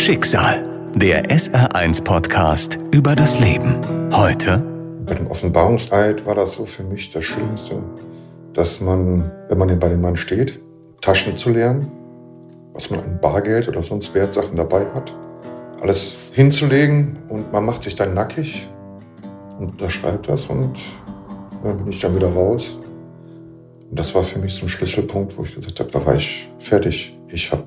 Schicksal. Der SR1 -Podcast über das Leben. Heute. Bei dem Offenbarungseid war das so für mich das Schlimmste, dass man, wenn man bei dem Mann steht, Taschen zu leeren, was man an Bargeld oder sonst Wertsachen dabei hat, alles hinzulegen und man macht sich dann nackig und unterschreibt das und dann bin ich dann wieder raus. Und das war für mich so ein Schlüsselpunkt, wo ich gesagt habe, da war ich fertig. Ich habe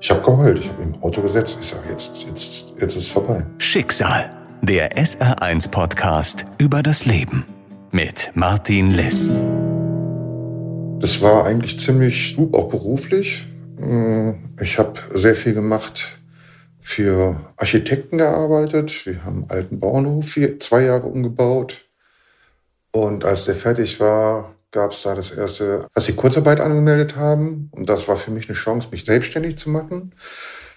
ich hab geheult, ich habe im Auto gesetzt. Ich sage, jetzt, jetzt, jetzt ist es vorbei. Schicksal, der SR1-Podcast über das Leben mit Martin Liss. Das war eigentlich ziemlich gut, auch beruflich. Ich habe sehr viel gemacht für Architekten gearbeitet. Wir haben einen alten Bauernhof vier, zwei Jahre umgebaut. Und als der fertig war, gab es da das erste, dass sie Kurzarbeit angemeldet haben. Und das war für mich eine Chance, mich selbstständig zu machen.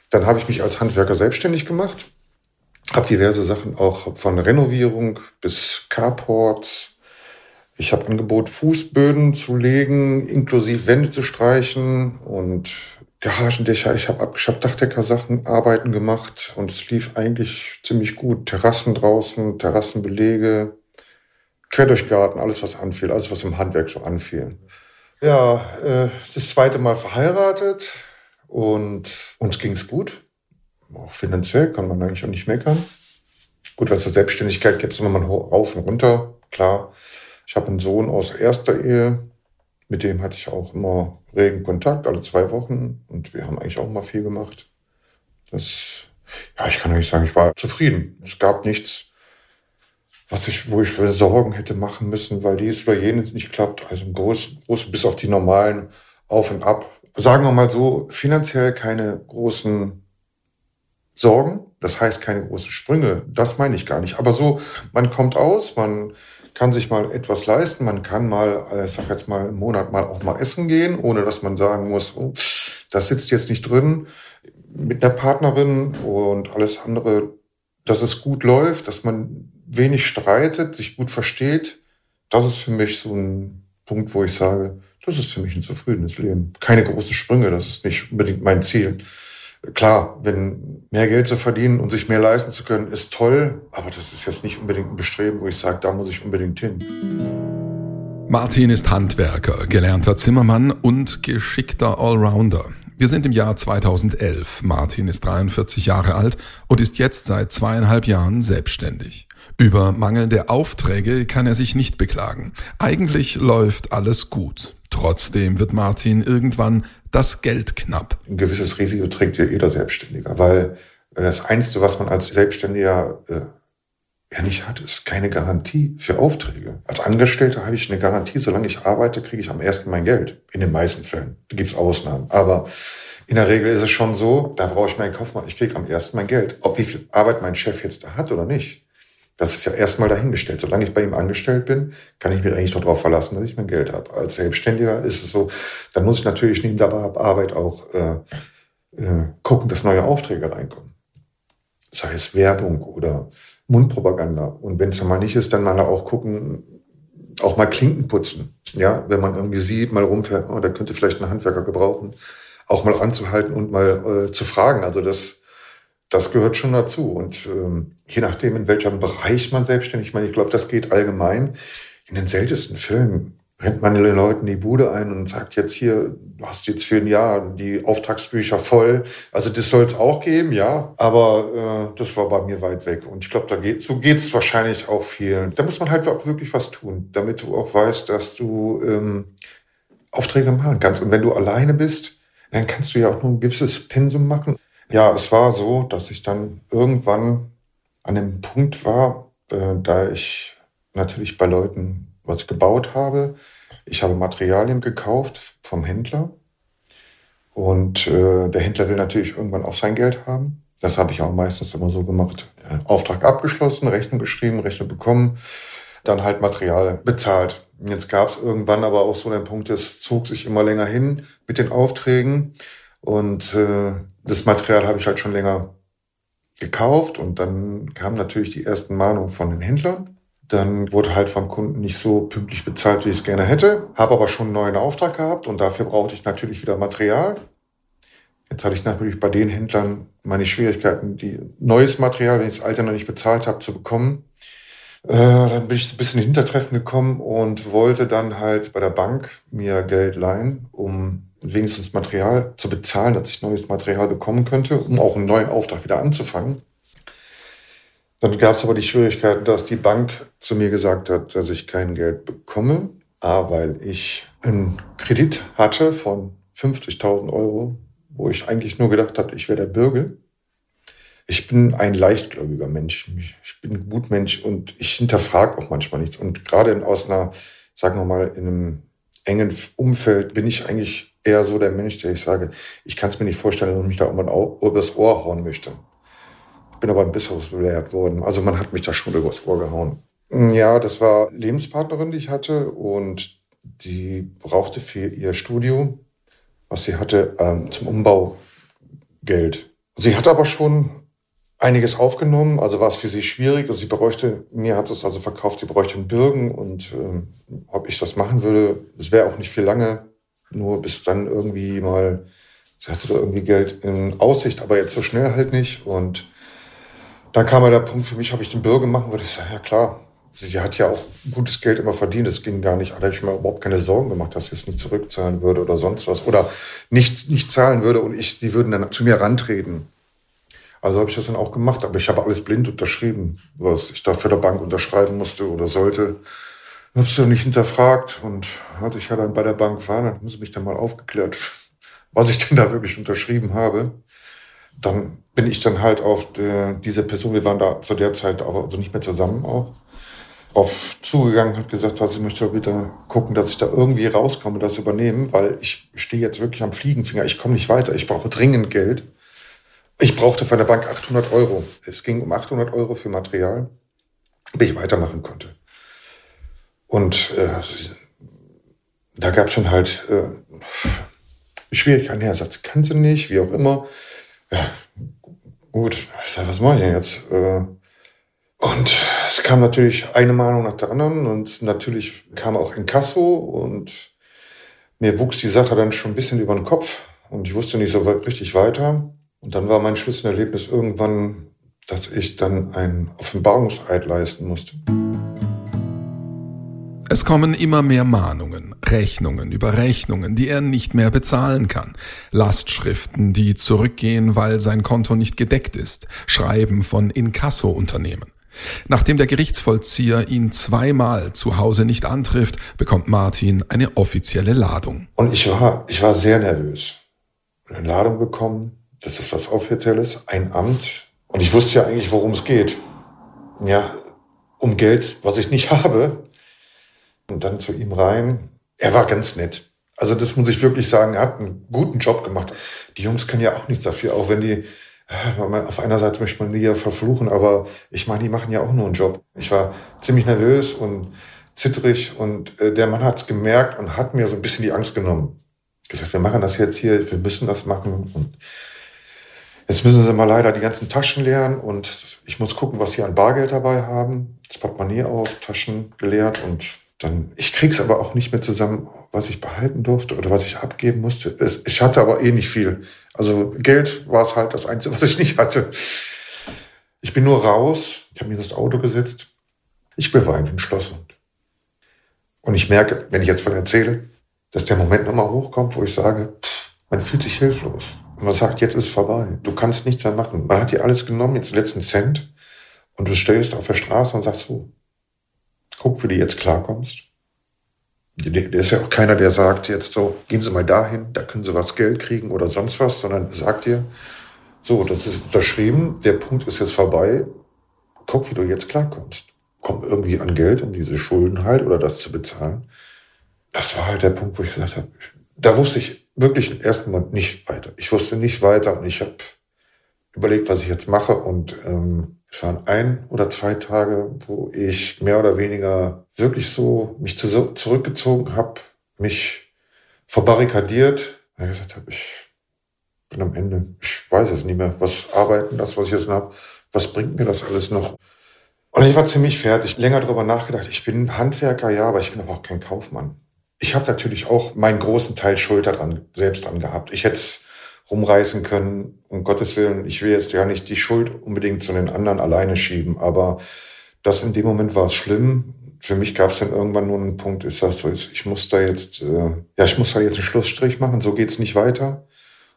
Dann habe ich mich als Handwerker selbstständig gemacht, habe diverse Sachen auch von Renovierung bis Carports. Ich habe Angebot, Fußböden zu legen, inklusive Wände zu streichen und Garagendächer. Ich habe hab Dachdeckersachen, Arbeiten gemacht und es lief eigentlich ziemlich gut. Terrassen draußen, Terrassenbelege, Querdurchgarten, alles was anfiel, alles was im Handwerk so anfiel. Ja, äh, das zweite Mal verheiratet und uns ging es gut. Auch finanziell kann man eigentlich auch nicht meckern. Gut, der Selbstständigkeit gibt es immer mal rauf und runter, klar. Ich habe einen Sohn aus erster Ehe, mit dem hatte ich auch immer regen Kontakt, alle zwei Wochen. Und wir haben eigentlich auch mal viel gemacht. Das, ja, ich kann nicht sagen, ich war zufrieden. Es gab nichts, was ich, wo ich Sorgen hätte machen müssen, weil dies oder jenes nicht klappt. Also groß, groß bis auf die normalen Auf und Ab. Sagen wir mal so, finanziell keine großen Sorgen. Das heißt keine großen Sprünge. Das meine ich gar nicht. Aber so, man kommt aus, man kann sich mal etwas leisten. Man kann mal, äh, ich sag jetzt mal, im Monat mal auch mal essen gehen, ohne dass man sagen muss, oh, das sitzt jetzt nicht drin mit der Partnerin und alles andere, dass es gut läuft, dass man wenig streitet, sich gut versteht, das ist für mich so ein Punkt, wo ich sage, das ist für mich ein zufriedenes Leben. Keine großen Sprünge, das ist nicht unbedingt mein Ziel. Klar, wenn mehr Geld zu verdienen und sich mehr leisten zu können, ist toll, aber das ist jetzt nicht unbedingt ein Bestreben, wo ich sage, da muss ich unbedingt hin. Martin ist Handwerker, gelernter Zimmermann und geschickter Allrounder. Wir sind im Jahr 2011. Martin ist 43 Jahre alt und ist jetzt seit zweieinhalb Jahren selbstständig. Über mangelnde Aufträge kann er sich nicht beklagen. Eigentlich läuft alles gut. Trotzdem wird Martin irgendwann das Geld knapp. Ein gewisses Risiko trägt ja jeder Selbstständiger, weil das Einzige, was man als Selbstständiger äh, ja nicht hat, ist keine Garantie für Aufträge. Als Angestellter habe ich eine Garantie, solange ich arbeite, kriege ich am ersten mein Geld. In den meisten Fällen. Da gibt es Ausnahmen. Aber in der Regel ist es schon so, da brauche ich meinen Kaufmann, ich kriege am ersten mein Geld. Ob wie viel Arbeit mein Chef jetzt da hat oder nicht. Das ist ja erstmal dahingestellt. Solange ich bei ihm angestellt bin, kann ich mich eigentlich noch darauf verlassen, dass ich mein Geld habe. Als Selbstständiger ist es so, dann muss ich natürlich neben der Arbeit auch äh, äh, gucken, dass neue Aufträge reinkommen. Sei es Werbung oder Mundpropaganda. Und wenn es mal nicht ist, dann mal auch gucken, auch mal Klinken putzen. Ja, wenn man irgendwie sieht, mal rumfährt, oh, da könnte vielleicht ein Handwerker gebrauchen, auch mal anzuhalten und mal äh, zu fragen. Also das das gehört schon dazu. Und ähm, je nachdem, in welchem Bereich man selbstständig, ich meine, ich glaube, das geht allgemein. In den seltensten Fällen rennt man den Leuten die Bude ein und sagt jetzt hier, du hast jetzt für ein Jahr die Auftragsbücher voll. Also das soll es auch geben, ja. Aber äh, das war bei mir weit weg. Und ich glaube, da geht, so geht es wahrscheinlich auch vielen. Da muss man halt auch wirklich was tun, damit du auch weißt, dass du ähm, Aufträge machen kannst. Und wenn du alleine bist, dann kannst du ja auch nur ein gewisses Pensum machen. Ja, es war so, dass ich dann irgendwann an dem Punkt war, äh, da ich natürlich bei Leuten was gebaut habe. Ich habe Materialien gekauft vom Händler und äh, der Händler will natürlich irgendwann auch sein Geld haben. Das habe ich auch meistens immer so gemacht. Auftrag abgeschlossen, Rechnung geschrieben, Rechnung bekommen, dann halt Material bezahlt. Jetzt gab es irgendwann aber auch so den Punkt, es zog sich immer länger hin mit den Aufträgen. Und äh, das Material habe ich halt schon länger gekauft und dann kamen natürlich die ersten Mahnungen von den Händlern. Dann wurde halt vom Kunden nicht so pünktlich bezahlt, wie ich es gerne hätte. Habe aber schon einen neuen Auftrag gehabt und dafür brauchte ich natürlich wieder Material. Jetzt hatte ich natürlich bei den Händlern meine Schwierigkeiten, die neues Material, wenn ich das alte noch nicht bezahlt habe, zu bekommen. Äh, dann bin ich ein bisschen in Hintertreffen gekommen und wollte dann halt bei der Bank mir Geld leihen, um wenigstens Material zu bezahlen, dass ich neues Material bekommen könnte, um auch einen neuen Auftrag wieder anzufangen. Dann gab es aber die Schwierigkeit, dass die Bank zu mir gesagt hat, dass ich kein Geld bekomme. A, weil ich einen Kredit hatte von 50.000 Euro, wo ich eigentlich nur gedacht habe, ich wäre der Bürger. Ich bin ein leichtgläubiger Mensch. Ich bin ein Gutmensch und ich hinterfrage auch manchmal nichts. Und gerade aus einer, sagen wir mal, in einem engen Umfeld bin ich eigentlich eher so der Mensch, der ich sage, ich kann es mir nicht vorstellen, dass ich mich da irgendwann übers Ohr hauen möchte. Ich bin aber ein bisschen belehrt worden. Also man hat mich da schon übers Ohr gehauen. Ja, das war Lebenspartnerin, die ich hatte und die brauchte für ihr Studio, was sie hatte, ähm, zum Umbau Geld. Sie hat aber schon einiges aufgenommen, also war es für sie schwierig. Also sie bräuchte, mir hat es also verkauft, sie bräuchte einen Bürgen und ähm, ob ich das machen würde, es wäre auch nicht viel lange, nur bis dann irgendwie mal, sie hatte da irgendwie Geld in Aussicht, aber jetzt so schnell halt nicht. Und da kam ja der Punkt für mich, ob ich den Bürger machen würde. Ich sage, ja klar, sie hat ja auch gutes Geld immer verdient. Es ging gar nicht, da habe ich mir überhaupt keine Sorgen gemacht, dass sie es nicht zurückzahlen würde oder sonst was. Oder nicht, nicht zahlen würde und ich, die würden dann zu mir rantreten. Also habe ich das dann auch gemacht, aber ich habe alles blind unterschrieben, was ich da für der Bank unterschreiben musste oder sollte. Habe es nicht hinterfragt und als ich ja dann bei der Bank war, dann haben sie mich dann mal aufgeklärt, was ich denn da wirklich unterschrieben habe. Dann bin ich dann halt auf die, diese Person, wir waren da zu der Zeit auch also nicht mehr zusammen auch, auf zugegangen, hat gesagt, was ich möchte wieder gucken, dass ich da irgendwie rauskomme, das übernehmen, weil ich stehe jetzt wirklich am Fliegenfinger, ich komme nicht weiter, ich brauche dringend Geld. Ich brauchte von der Bank 800 Euro. Es ging um 800 Euro für Material, bis ich weitermachen konnte. Und äh, da gab es schon halt äh, Schwierigkeiten. Ja, Satz kann sie nicht, wie auch immer. Ja, gut, was mache ich denn jetzt? Äh, und es kam natürlich eine Mahnung nach der anderen und natürlich kam auch Inkasso und mir wuchs die Sache dann schon ein bisschen über den Kopf und ich wusste nicht so richtig weiter. Und dann war mein Schlüsselerlebnis irgendwann, dass ich dann ein Offenbarungseid leisten musste. Es kommen immer mehr Mahnungen, Rechnungen über Rechnungen, die er nicht mehr bezahlen kann, Lastschriften, die zurückgehen, weil sein Konto nicht gedeckt ist, Schreiben von Inkasso-Unternehmen. Nachdem der Gerichtsvollzieher ihn zweimal zu Hause nicht antrifft, bekommt Martin eine offizielle Ladung. Und ich war, ich war sehr nervös. Eine Ladung bekommen, das ist was Offizielles, ein Amt. Und ich wusste ja eigentlich, worum es geht. Ja, um Geld, was ich nicht habe. Und dann zu ihm rein. Er war ganz nett. Also das muss ich wirklich sagen, er hat einen guten Job gemacht. Die Jungs können ja auch nichts dafür, auch wenn die, äh, auf einer Seite möchte man die ja verfluchen, aber ich meine, die machen ja auch nur einen Job. Ich war ziemlich nervös und zittrig und äh, der Mann hat es gemerkt und hat mir so ein bisschen die Angst genommen. Gesagt, wir machen das jetzt hier, wir müssen das machen. Und Jetzt müssen sie mal leider die ganzen Taschen leeren und ich muss gucken, was sie an Bargeld dabei haben. Das Portemonnaie auf, Taschen geleert und dann, ich krieg's aber auch nicht mehr zusammen, was ich behalten durfte oder was ich abgeben musste. Es, ich hatte aber eh nicht viel. Also Geld war es halt das Einzige, was ich nicht hatte. Ich bin nur raus, ich habe mir das Auto gesetzt. Ich beweine im Schloss. Und ich merke, wenn ich jetzt von erzähle, dass der Moment nochmal hochkommt, wo ich sage, pff, man fühlt sich hilflos. Und man sagt, jetzt ist es vorbei. Du kannst nichts mehr machen. Man hat dir alles genommen, jetzt den letzten Cent. Und du stellst auf der Straße und sagst so, guck, wie du jetzt klarkommst. Der ist ja auch keiner, der sagt jetzt so, gehen Sie mal dahin, da können Sie was Geld kriegen oder sonst was, sondern sagt dir, so, das ist unterschrieben, der Punkt ist jetzt vorbei, guck, wie du jetzt klarkommst. Komm irgendwie an Geld, um diese Schulden halt oder das zu bezahlen. Das war halt der Punkt, wo ich gesagt habe, da wusste ich wirklich im ersten Moment nicht weiter. Ich wusste nicht weiter und ich habe überlegt, was ich jetzt mache. Und ähm, es waren ein oder zwei Tage, wo ich mehr oder weniger wirklich so mich zu, zurückgezogen habe, mich verbarrikadiert, und gesagt habe, ich bin am Ende. Ich weiß es nicht mehr. Was arbeiten, das, was ich jetzt habe, was bringt mir das alles noch? Und ich war ziemlich fertig, länger darüber nachgedacht. Ich bin Handwerker, ja, aber ich bin aber auch kein Kaufmann. Ich habe natürlich auch meinen großen Teil Schuld daran, selbst dran gehabt. Ich hätte es rumreißen können. Um Gottes Willen, ich will jetzt ja nicht die Schuld unbedingt zu den anderen alleine schieben, aber das in dem Moment war es schlimm. Für mich gab es dann irgendwann nur einen Punkt, ist das so, ich muss da jetzt, äh, ja, ich muss da jetzt einen Schlussstrich machen, so geht's nicht weiter.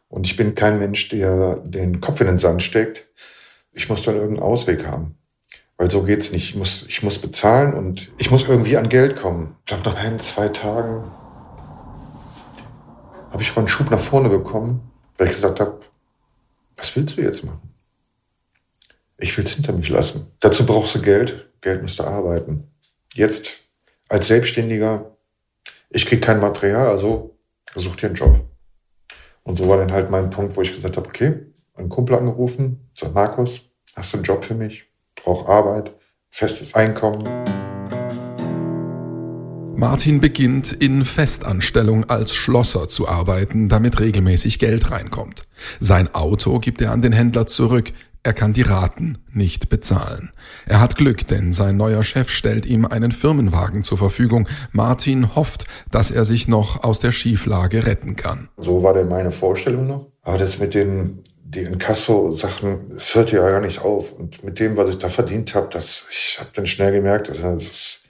Und ich bin kein Mensch, der den Kopf in den Sand steckt. Ich muss dann irgendeinen Ausweg haben. Weil so geht's nicht. Ich muss, ich muss bezahlen und ich muss irgendwie an Geld kommen. Ich glaube, nach ein, zwei Tagen habe ich mal einen Schub nach vorne bekommen, weil ich gesagt habe, was willst du jetzt machen? Ich will es hinter mich lassen. Dazu brauchst du Geld. Geld musst du arbeiten. Jetzt als Selbstständiger, ich kriege kein Material, also such dir einen Job. Und so war dann halt mein Punkt, wo ich gesagt habe, okay, einen Kumpel angerufen, sagt Markus, hast du einen Job für mich? Brauch Arbeit, festes Einkommen. Martin beginnt in Festanstellung als Schlosser zu arbeiten, damit regelmäßig Geld reinkommt. Sein Auto gibt er an den Händler zurück, er kann die Raten nicht bezahlen. Er hat Glück, denn sein neuer Chef stellt ihm einen Firmenwagen zur Verfügung. Martin hofft, dass er sich noch aus der Schieflage retten kann. So war denn meine Vorstellung noch. Aber das mit den die Inkasso-Sachen, es hört ja gar nicht auf. Und mit dem, was ich da verdient habe, das, ich habe dann schnell gemerkt, das, ist,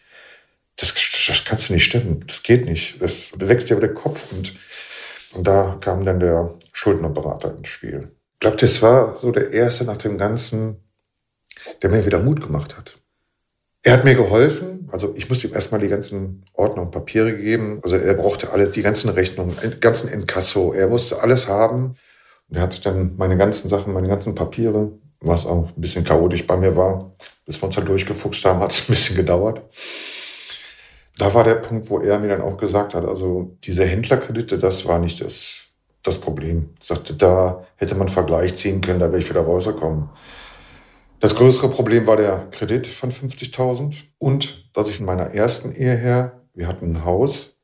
das, das kannst du nicht stimmen. Das geht nicht. Das wächst dir über den Kopf. Und, und da kam dann der Schuldnerberater ins Spiel glaube, das war so der erste nach dem Ganzen, der mir wieder Mut gemacht hat. Er hat mir geholfen, also ich musste ihm erstmal die ganzen Ordner und Papiere geben. Also er brauchte alle, die ganzen Rechnungen, den ganzen Inkasso, er musste alles haben. Und er hat dann meine ganzen Sachen, meine ganzen Papiere, was auch ein bisschen chaotisch bei mir war, bis wir uns da durchgefuchst haben, hat es ein bisschen gedauert. Da war der Punkt, wo er mir dann auch gesagt hat, also diese Händlerkredite, das war nicht das, das Problem. Ich sagte, da hätte man Vergleich ziehen können, da wäre ich wieder rausgekommen. Das größere Problem war der Kredit von 50.000 und dass ich in meiner ersten Ehe her, wir hatten ein Haus,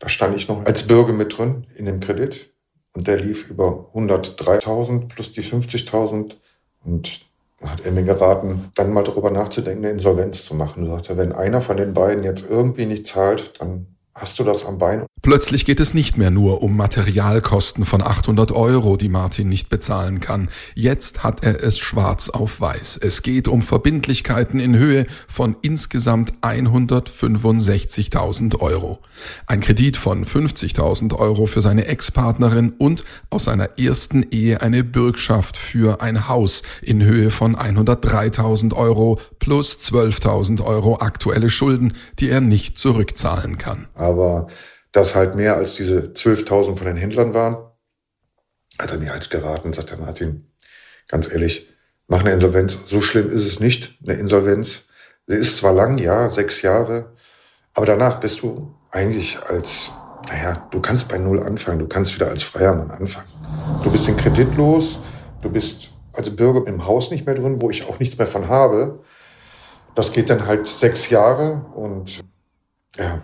da stand ich noch als Bürger mit drin in dem Kredit und der lief über 103.000 plus die 50.000 und hat er mir geraten, dann mal darüber nachzudenken, eine Insolvenz zu machen. Er sagte, wenn einer von den beiden jetzt irgendwie nicht zahlt, dann hast du das am Bein. Plötzlich geht es nicht mehr nur um Materialkosten von 800 Euro, die Martin nicht bezahlen kann. Jetzt hat er es schwarz auf weiß. Es geht um Verbindlichkeiten in Höhe von insgesamt 165.000 Euro. Ein Kredit von 50.000 Euro für seine Ex-Partnerin und aus seiner ersten Ehe eine Bürgschaft für ein Haus in Höhe von 103.000 Euro plus 12.000 Euro aktuelle Schulden, die er nicht zurückzahlen kann. Aber das halt mehr als diese 12.000 von den Händlern waren, hat er mir halt geraten, sagt der Martin, ganz ehrlich, mach eine Insolvenz. So schlimm ist es nicht, eine Insolvenz. Sie ist zwar lang, ja, sechs Jahre, aber danach bist du eigentlich als, naja, du kannst bei Null anfangen, du kannst wieder als freier Mann anfangen. Du bist den Kredit los, du bist als Bürger im Haus nicht mehr drin, wo ich auch nichts mehr von habe. Das geht dann halt sechs Jahre und ja,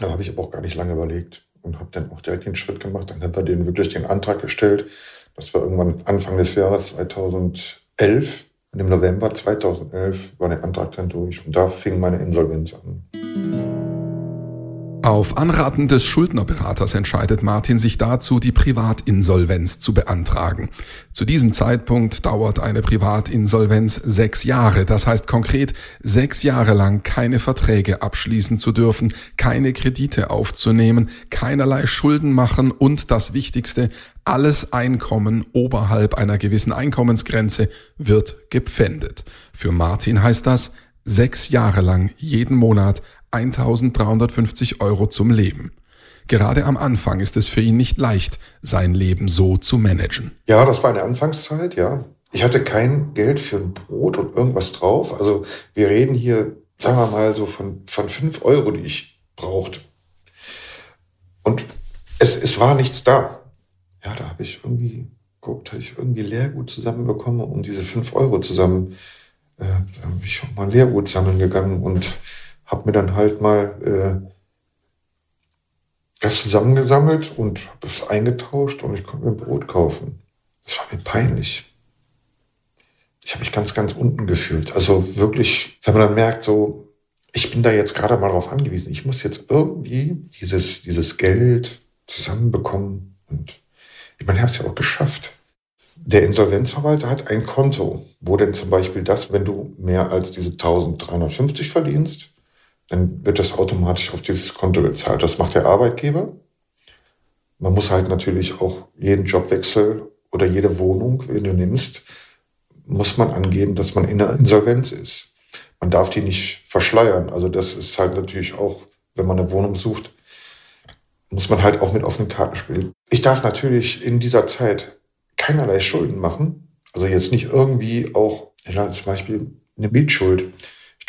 da habe ich aber auch gar nicht lange überlegt und habe dann auch direkt den Schritt gemacht. Dann haben wir denen wirklich den Antrag gestellt. Das war irgendwann Anfang des Jahres 2011. Und im November 2011 war der Antrag dann durch und da fing meine Insolvenz an. Auf Anraten des Schuldnerberaters entscheidet Martin sich dazu, die Privatinsolvenz zu beantragen. Zu diesem Zeitpunkt dauert eine Privatinsolvenz sechs Jahre. Das heißt konkret, sechs Jahre lang keine Verträge abschließen zu dürfen, keine Kredite aufzunehmen, keinerlei Schulden machen und das Wichtigste, alles Einkommen oberhalb einer gewissen Einkommensgrenze wird gepfändet. Für Martin heißt das, sechs Jahre lang jeden Monat 1350 Euro zum Leben. Gerade am Anfang ist es für ihn nicht leicht, sein Leben so zu managen. Ja, das war eine Anfangszeit, ja. Ich hatte kein Geld für ein Brot und irgendwas drauf. Also wir reden hier, sagen wir mal, so von, von fünf Euro, die ich brauchte. Und es, es war nichts da. Ja, da habe ich irgendwie geguckt, habe ich irgendwie Lehrgut zusammenbekommen, um diese fünf Euro zusammen, äh, da bin ich auch mal Lehrgut sammeln gegangen und habe mir dann halt mal äh, das zusammengesammelt und habe es eingetauscht und ich konnte mir Brot kaufen. Das war mir peinlich. Ich habe mich ganz, ganz unten gefühlt. Also wirklich, wenn man dann merkt, so, ich bin da jetzt gerade mal drauf angewiesen. Ich muss jetzt irgendwie dieses, dieses Geld zusammenbekommen. Und Ich meine, ich habe es ja auch geschafft. Der Insolvenzverwalter hat ein Konto, wo denn zum Beispiel das, wenn du mehr als diese 1350 verdienst, dann wird das automatisch auf dieses Konto gezahlt. Das macht der Arbeitgeber. Man muss halt natürlich auch jeden Jobwechsel oder jede Wohnung, wenn du nimmst, muss man angeben, dass man in der Insolvenz ist. Man darf die nicht verschleiern. Also das ist halt natürlich auch, wenn man eine Wohnung sucht, muss man halt auch mit offenen Karten spielen. Ich darf natürlich in dieser Zeit keinerlei Schulden machen. Also jetzt nicht irgendwie auch, ja, zum Beispiel eine Mietschuld.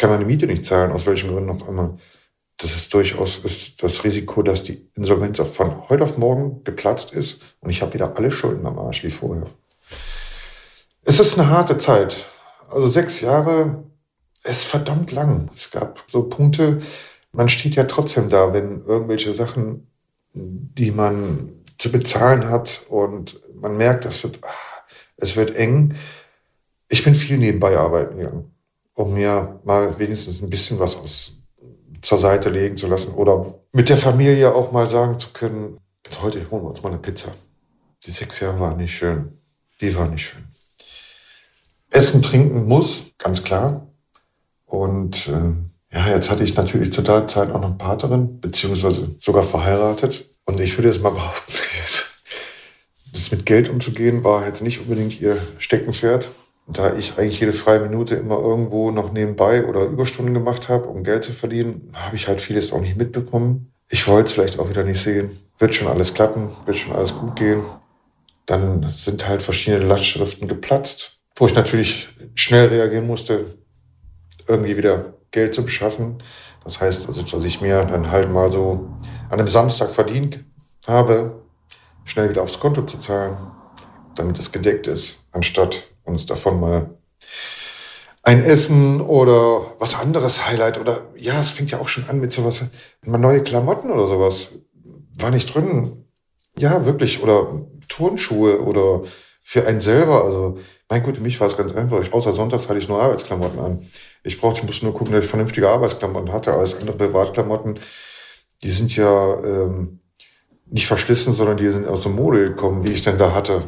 Kann meine Miete nicht zahlen, aus welchen Gründen auch immer. Das ist durchaus ist das Risiko, dass die Insolvenz von heute auf morgen geplatzt ist und ich habe wieder alle Schulden am Arsch wie vorher. Es ist eine harte Zeit. Also sechs Jahre ist verdammt lang. Es gab so Punkte, man steht ja trotzdem da, wenn irgendwelche Sachen, die man zu bezahlen hat und man merkt, es wird, ah, es wird eng. Ich bin viel nebenbei arbeiten gegangen, um mir mal wenigstens ein bisschen was aus, zur Seite legen zu lassen oder mit der Familie auch mal sagen zu können, heute holen wir uns mal eine Pizza. Die sechs Jahre waren nicht schön. Die waren nicht schön. Essen, trinken muss, ganz klar. Und äh, ja, jetzt hatte ich natürlich zu der Zeit auch noch eine Partnerin, beziehungsweise sogar verheiratet. Und ich würde jetzt mal behaupten, das mit Geld umzugehen war jetzt nicht unbedingt ihr Steckenpferd. Da ich eigentlich jede freie Minute immer irgendwo noch nebenbei oder Überstunden gemacht habe, um Geld zu verdienen, habe ich halt vieles auch nicht mitbekommen. Ich wollte es vielleicht auch wieder nicht sehen. Wird schon alles klappen, wird schon alles gut gehen. Dann sind halt verschiedene Lastschriften geplatzt, wo ich natürlich schnell reagieren musste, irgendwie wieder Geld zu beschaffen. Das heißt, also, dass ich mir dann halt mal so an einem Samstag verdient habe, schnell wieder aufs Konto zu zahlen, damit es gedeckt ist, anstatt uns davon mal ein Essen oder was anderes Highlight oder ja, es fängt ja auch schon an mit sowas, mal neue Klamotten oder sowas. War nicht drin. Ja, wirklich. Oder Turnschuhe oder für einen selber. Also, mein Gott, für mich war es ganz einfach. Ich, außer sonntags hatte ich nur Arbeitsklamotten an. Ich brauchte, ich musste nur gucken, dass ich vernünftige Arbeitsklamotten hatte. Alles andere Privatklamotten, die sind ja ähm, nicht verschlissen, sondern die sind aus der Mode gekommen, wie ich denn da hatte.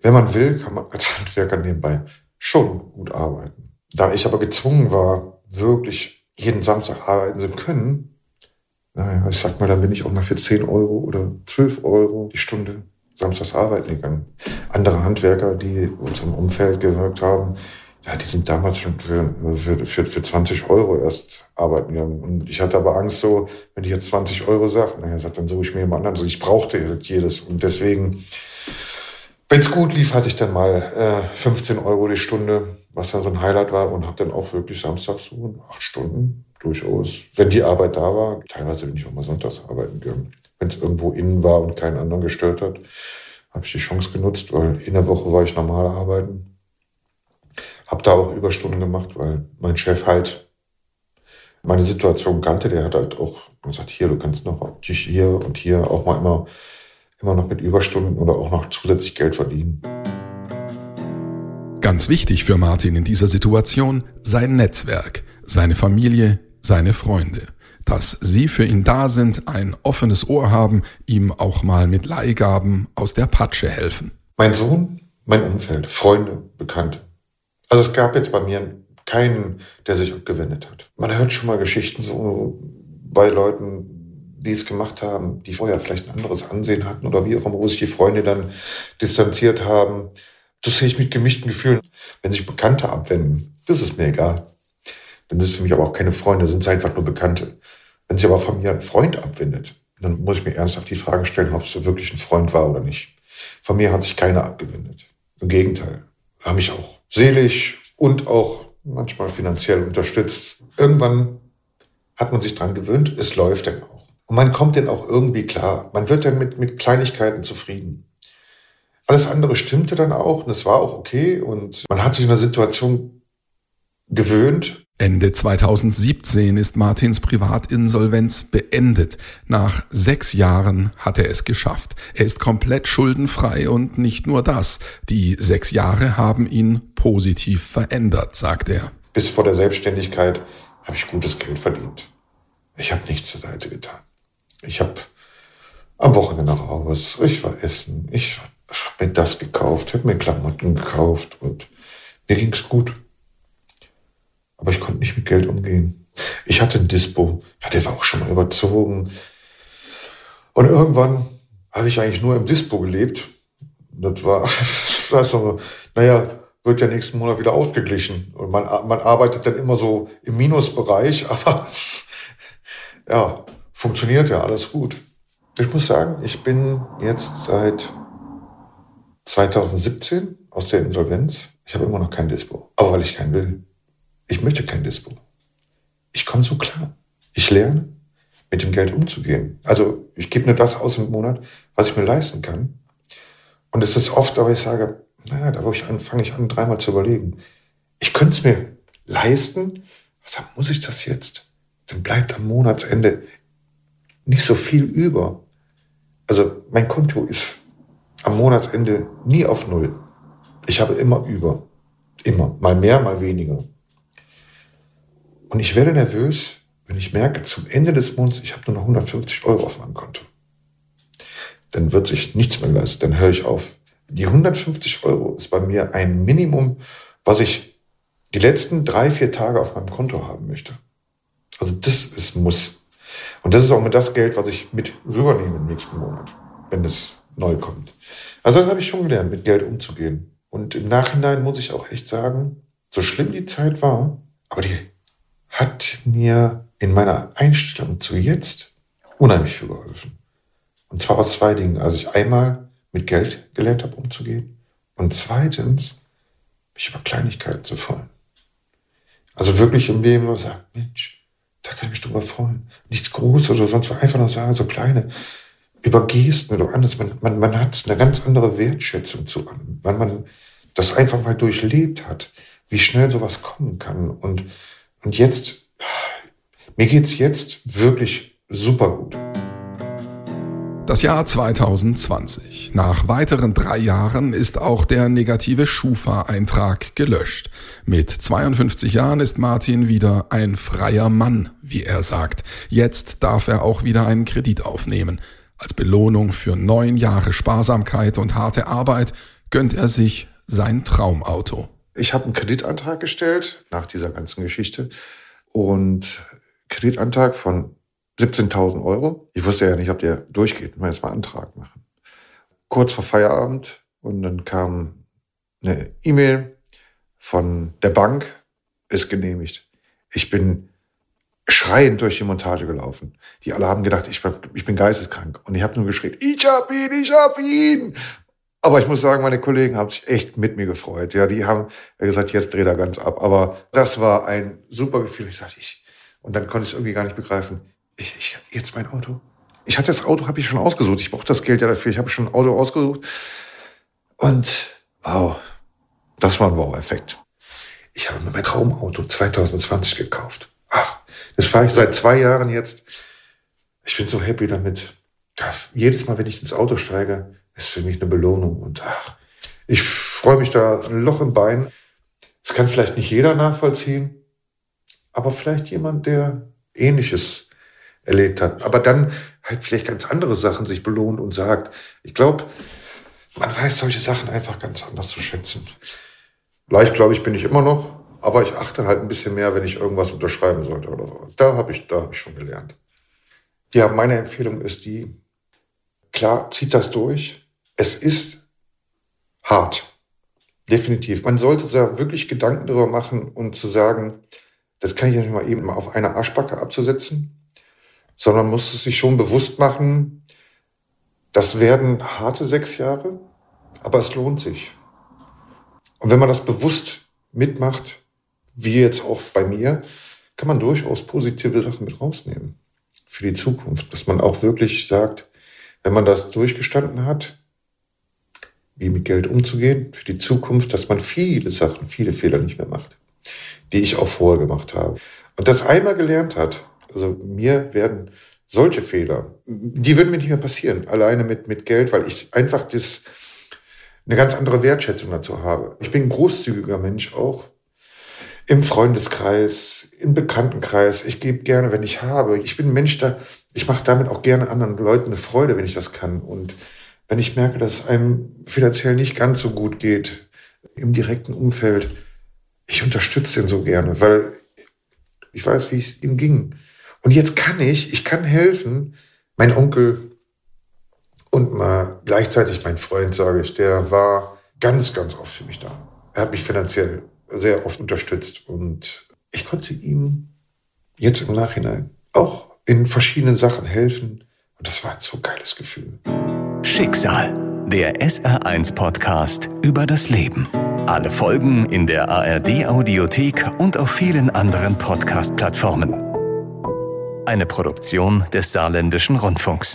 Wenn man will, kann man als Handwerker nebenbei schon gut arbeiten. Da ich aber gezwungen war, wirklich jeden Samstag arbeiten zu können, naja, ich sag mal, dann bin ich auch mal für 10 Euro oder 12 Euro die Stunde samstags arbeiten gegangen. Andere Handwerker, die uns im Umfeld gewirkt haben, ja, die sind damals schon für, für, für, für 20 Euro erst arbeiten gegangen. Und ich hatte aber Angst so, wenn ich jetzt 20 Euro sage, naja, dann suche ich mir jemand anderen. Also ich brauchte jedes. Und deswegen, wenn es gut lief, hatte ich dann mal äh, 15 Euro die Stunde, was dann so ein Highlight war und habe dann auch wirklich samstags so acht Stunden durchaus, wenn die Arbeit da war. Teilweise bin ich auch mal sonntags arbeiten gegangen. Wenn es irgendwo innen war und keinen anderen gestört hat, habe ich die Chance genutzt, weil in der Woche war ich normal arbeiten habe da auch Überstunden gemacht, weil mein Chef halt meine Situation kannte. Der hat halt auch gesagt, hier, du kannst noch hier und hier auch mal immer, immer noch mit Überstunden oder auch noch zusätzlich Geld verdienen. Ganz wichtig für Martin in dieser Situation sein Netzwerk, seine Familie, seine Freunde. Dass sie für ihn da sind, ein offenes Ohr haben, ihm auch mal mit Leihgaben aus der Patsche helfen. Mein Sohn, mein Umfeld, Freunde, Bekannte. Also es gab jetzt bei mir keinen, der sich abgewendet hat. Man hört schon mal Geschichten so bei Leuten, die es gemacht haben, die vorher vielleicht ein anderes Ansehen hatten oder wie auch immer, wo sich die Freunde dann distanziert haben. Das sehe ich mit gemischten Gefühlen. Wenn sich Bekannte abwenden, das ist mir egal. Dann sind es für mich aber auch keine Freunde, sind es einfach nur Bekannte. Wenn sich aber von mir ein Freund abwendet, dann muss ich mir ernsthaft die Frage stellen, ob es wirklich ein Freund war oder nicht. Von mir hat sich keiner abgewendet. Im Gegenteil, haben mich auch seelisch und auch manchmal finanziell unterstützt. Irgendwann hat man sich dran gewöhnt, es läuft dann auch. Und man kommt dann auch irgendwie klar. Man wird dann mit, mit Kleinigkeiten zufrieden. Alles andere stimmte dann auch und es war auch okay und man hat sich in der Situation gewöhnt Ende 2017 ist Martins Privatinsolvenz beendet. Nach sechs Jahren hat er es geschafft. Er ist komplett schuldenfrei und nicht nur das. Die sechs Jahre haben ihn positiv verändert, sagt er. Bis vor der Selbstständigkeit habe ich gutes Geld verdient. Ich habe nichts zur Seite getan. Ich habe am Wochenende nach Hause, ich war essen, ich habe mir das gekauft, habe mir Klamotten gekauft und mir ging es gut. Aber ich konnte nicht mit Geld umgehen. Ich hatte ein Dispo, ja, der war auch schon mal überzogen. Und irgendwann habe ich eigentlich nur im Dispo gelebt. Das war, das war so, naja, wird ja nächsten Monat wieder ausgeglichen. Und man, man arbeitet dann immer so im Minusbereich, aber es, ja, funktioniert ja alles gut. Ich muss sagen, ich bin jetzt seit 2017 aus der Insolvenz. Ich habe immer noch kein Dispo. Aber weil ich keinen will. Ich möchte kein Dispo. Ich komme so klar. Ich lerne, mit dem Geld umzugehen. Also ich gebe nur das aus im Monat, was ich mir leisten kann. Und es ist oft, aber ich sage, naja, da ich an, fange ich an, dreimal zu überlegen. Ich könnte es mir leisten. Was muss ich das jetzt? Dann bleibt am Monatsende nicht so viel über. Also mein Konto ist am Monatsende nie auf Null. Ich habe immer über. Immer. Mal mehr, mal weniger. Und ich werde nervös, wenn ich merke, zum Ende des Monats, ich habe nur noch 150 Euro auf meinem Konto. Dann wird sich nichts mehr leisten. Dann höre ich auf. Die 150 Euro ist bei mir ein Minimum, was ich die letzten drei, vier Tage auf meinem Konto haben möchte. Also das ist Muss. Und das ist auch mit das Geld, was ich mit rübernehme im nächsten Monat, wenn es neu kommt. Also das habe ich schon gelernt, mit Geld umzugehen. Und im Nachhinein muss ich auch echt sagen, so schlimm die Zeit war, aber die hat mir in meiner Einstellung zu jetzt unheimlich viel geholfen. Und zwar aus zwei Dingen. Also ich einmal mit Geld gelernt habe, umzugehen. Und zweitens, mich über Kleinigkeiten zu freuen. Also wirklich im Leben, wo man sagt, Mensch, da kann ich mich drüber freuen. Nichts Großes oder sonst was, einfach nur sagen, so kleine, über Gesten oder anders. Man, man, man hat eine ganz andere Wertschätzung zu allem, weil man das einfach mal durchlebt hat, wie schnell sowas kommen kann. Und, und jetzt, mir geht's jetzt wirklich super gut. Das Jahr 2020. Nach weiteren drei Jahren ist auch der negative Schufa-Eintrag gelöscht. Mit 52 Jahren ist Martin wieder ein freier Mann, wie er sagt. Jetzt darf er auch wieder einen Kredit aufnehmen. Als Belohnung für neun Jahre Sparsamkeit und harte Arbeit gönnt er sich sein Traumauto. Ich habe einen Kreditantrag gestellt nach dieser ganzen Geschichte und Kreditantrag von 17.000 Euro. Ich wusste ja nicht, ob der durchgeht. Ich erst mal Antrag machen. Kurz vor Feierabend und dann kam eine E-Mail von der Bank, ist genehmigt. Ich bin schreiend durch die Montage gelaufen. Die alle haben gedacht, ich, ich bin geisteskrank. Und ich habe nur geschrien, ich hab ihn, ich hab ihn. Aber ich muss sagen, meine Kollegen haben sich echt mit mir gefreut. Ja, die haben gesagt, jetzt dreht er ganz ab. Aber das war ein super Gefühl. Ich sagte, ich, und dann konnte ich es irgendwie gar nicht begreifen ich, ich jetzt mein Auto. Ich hatte das Auto, habe ich schon ausgesucht. Ich brauche das Geld ja dafür. Ich habe schon ein Auto ausgesucht. Und wow, das war ein Wow-Effekt. Ich habe mir mein Traumauto 2020 gekauft. Ach, das fahre ich seit zwei Jahren jetzt. Ich bin so happy damit. Jedes Mal, wenn ich ins Auto steige, ist für mich eine Belohnung. Und ach, ich freue mich da ein Loch im Bein. Das kann vielleicht nicht jeder nachvollziehen, aber vielleicht jemand, der Ähnliches erlebt hat. Aber dann halt vielleicht ganz andere Sachen sich belohnt und sagt, ich glaube, man weiß solche Sachen einfach ganz anders zu schätzen. Leicht, glaube ich, bin ich immer noch, aber ich achte halt ein bisschen mehr, wenn ich irgendwas unterschreiben sollte oder so. Da habe ich, hab ich schon gelernt. Ja, meine Empfehlung ist die, klar, zieht das durch. Es ist hart. Definitiv. Man sollte da wirklich Gedanken darüber machen und zu sagen, das kann ich nicht mal eben mal auf eine Arschbacke abzusetzen sondern muss es sich schon bewusst machen, das werden harte sechs Jahre, aber es lohnt sich. Und wenn man das bewusst mitmacht, wie jetzt auch bei mir, kann man durchaus positive Sachen mit rausnehmen für die Zukunft. Dass man auch wirklich sagt, wenn man das durchgestanden hat, wie mit Geld umzugehen, für die Zukunft, dass man viele Sachen, viele Fehler nicht mehr macht, die ich auch vorher gemacht habe. Und das einmal gelernt hat, also mir werden solche Fehler, die würden mir nicht mehr passieren, alleine mit, mit Geld, weil ich einfach das, eine ganz andere Wertschätzung dazu habe. Ich bin ein großzügiger Mensch auch. Im Freundeskreis, im Bekanntenkreis. Ich gebe gerne, wenn ich habe. Ich bin ein Mensch, da, ich mache damit auch gerne anderen Leuten eine Freude, wenn ich das kann. Und wenn ich merke, dass einem finanziell nicht ganz so gut geht im direkten Umfeld, ich unterstütze ihn so gerne, weil ich weiß, wie es ihm ging. Und jetzt kann ich, ich kann helfen. Mein Onkel und mal gleichzeitig mein Freund, sage ich, der war ganz, ganz oft für mich da. Er hat mich finanziell sehr oft unterstützt und ich konnte ihm jetzt im Nachhinein auch in verschiedenen Sachen helfen. Und das war ein so geiles Gefühl. Schicksal, der SR1-Podcast über das Leben. Alle Folgen in der ARD-Audiothek und auf vielen anderen Podcast-Plattformen. Eine Produktion des Saarländischen Rundfunks.